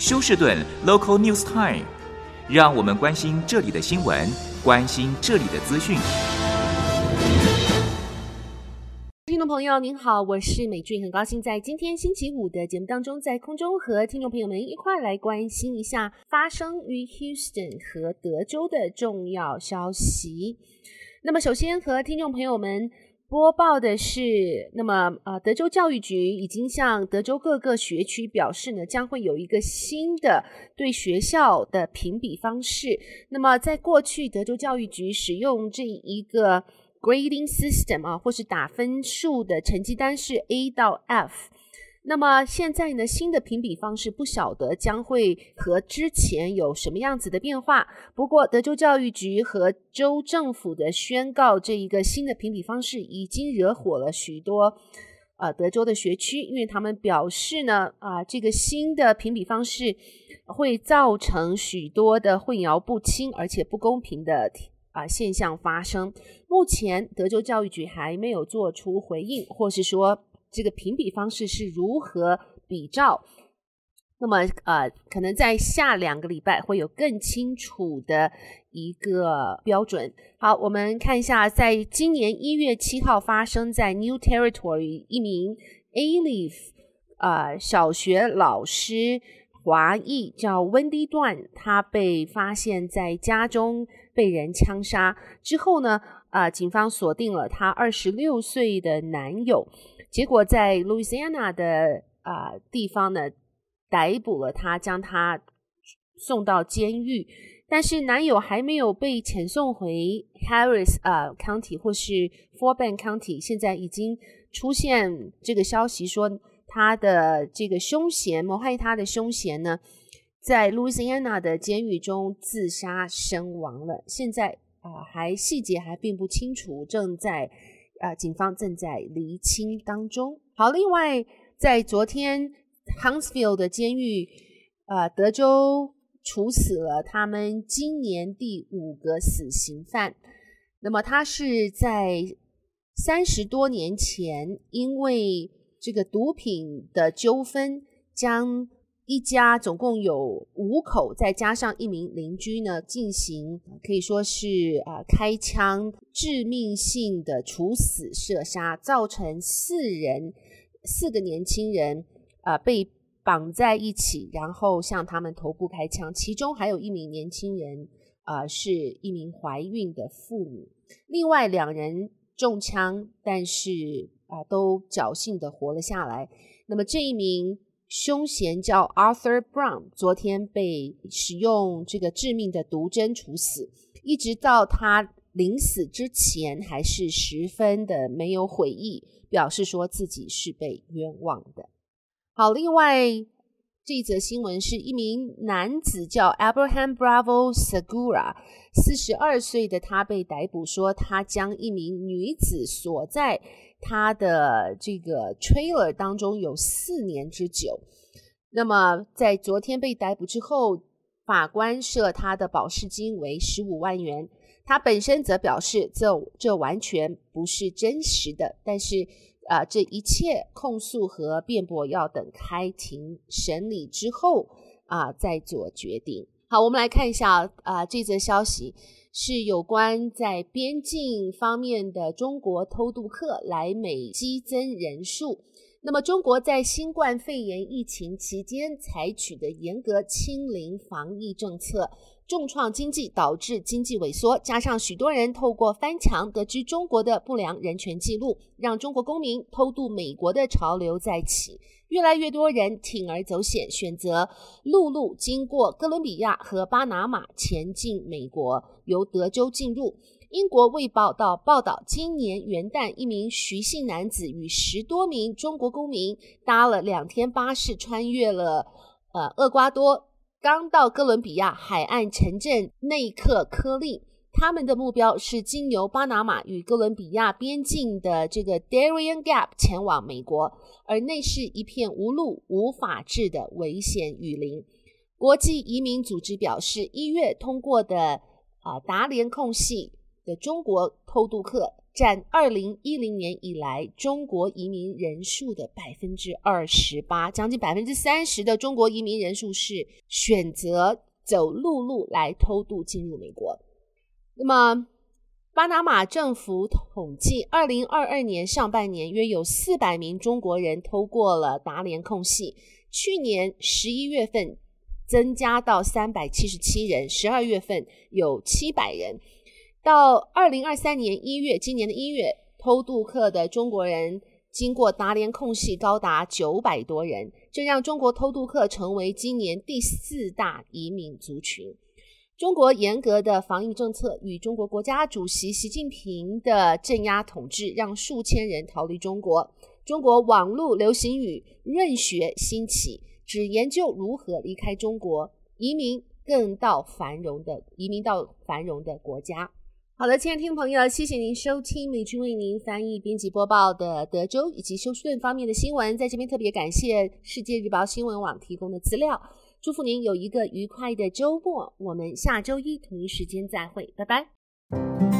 休士顿 Local News Time，让我们关心这里的新闻，关心这里的资讯。听众朋友您好，我是美俊，很高兴在今天星期五的节目当中，在空中和听众朋友们一块来关心一下发生于 Houston 和德州的重要消息。那么，首先和听众朋友们。播报的是，那么呃，德州教育局已经向德州各个学区表示呢，将会有一个新的对学校的评比方式。那么在过去，德州教育局使用这一个 grading system 啊，或是打分数的成绩单是 A 到 F。那么现在呢，新的评比方式不晓得将会和之前有什么样子的变化。不过，德州教育局和州政府的宣告，这一个新的评比方式已经惹火了许多呃德州的学区，因为他们表示呢，啊、这个新的评比方式会造成许多的混淆不清而且不公平的啊、现象发生。目前，德州教育局还没有做出回应，或是说。这个评比方式是如何比照？那么，呃，可能在下两个礼拜会有更清楚的一个标准。好，我们看一下，在今年一月七号发生在 New Territory 一名 Alief 呃小学老师华裔叫 Wendy 段，他被发现在家中被人枪杀之后呢，啊、呃，警方锁定了他二十六岁的男友。结果在 Louisiana 的啊、地方呢，逮捕了他，将他送到监狱。但是男友还没有被遣送回 Harris 啊、County 或是 Fort Bend County，现在已经出现这个消息说他的这个凶嫌谋害他的凶嫌呢，在 Louisiana 的监狱中自杀身亡了。现在啊、还细节还并不清楚，正在。啊，警方正在厘清当中。好，另外，在昨天，Huntsville 的监狱，呃，德州处死了他们今年第五个死刑犯。那么，他是在三十多年前，因为这个毒品的纠纷，将一家总共有五口，再加上一名邻居呢，进行可以说是啊、开枪致命性的处死射杀，造成四人四个年轻人啊、被绑在一起，然后向他们头部开枪，其中还有一名年轻人啊、是一名怀孕的妇女，另外两人中枪，但是啊、都侥幸的活了下来。那么这一名。凶嫌叫 Arthur Brown，昨天被使用这个致命的毒针处死，一直到他临死之前，还是十分的没有悔意，表示说自己是被冤枉的。好，另外这则新闻是一名男子叫 Abraham Bravo Segura，四十二岁的他被逮捕，说他将一名女子锁在。他的这个 trailer 当中有四年之久，那么在昨天被逮捕之后，法官设他的保释金为十五万元。他本身则表示这这完全不是真实的，但是啊、这一切控诉和辩驳要等开庭审理之后啊、再做决定。好，我们来看一下啊、呃、这则消息。是有关在边境方面的中国偷渡客来美激增人数。那么，中国在新冠肺炎疫情期间采取的严格清零防疫政策，重创经济，导致经济萎缩。加上许多人透过翻墙得知中国的不良人权记录，让中国公民偷渡美国的潮流再起。越来越多人铤而走险，选择陆路经过哥伦比亚和巴拿马前进美国，由德州进入。英国《卫报》道报道，今年元旦，一名徐姓男子与十多名中国公民搭了两天巴士，穿越了呃厄瓜多，刚到哥伦比亚海岸城镇内克科利。他们的目标是经由巴拿马与哥伦比亚边境的这个 Darien Gap 前往美国，而那是一片无路、无法治的危险雨林。国际移民组织表示，一月通过的啊达联空隙的中国偷渡客占二零一零年以来中国移民人数的百分之二十八，将近百分之三十的中国移民人数是选择走陆路来偷渡进入美国。那么，巴拿马政府统计，二零二二年上半年约有四百名中国人偷过了达联空隙，去年十一月份增加到三百七十七人，十二月份有七百人。到二零二三年一月，今年的一月，偷渡客的中国人经过达连空隙高达九百多人，这让中国偷渡客成为今年第四大移民族群。中国严格的防疫政策与中国国家主席习近平的镇压统治，让数千人逃离中国。中国网络流行语“润学”兴起，只研究如何离开中国，移民更到繁荣的移民到繁荣的国家。好的，亲爱的听众朋友，谢谢您收听美君为您翻译、编辑播报的德州以及休斯顿方面的新闻。在这边特别感谢世界日报新闻网提供的资料。祝福您有一个愉快的周末。我们下周一同一时间再会，拜拜。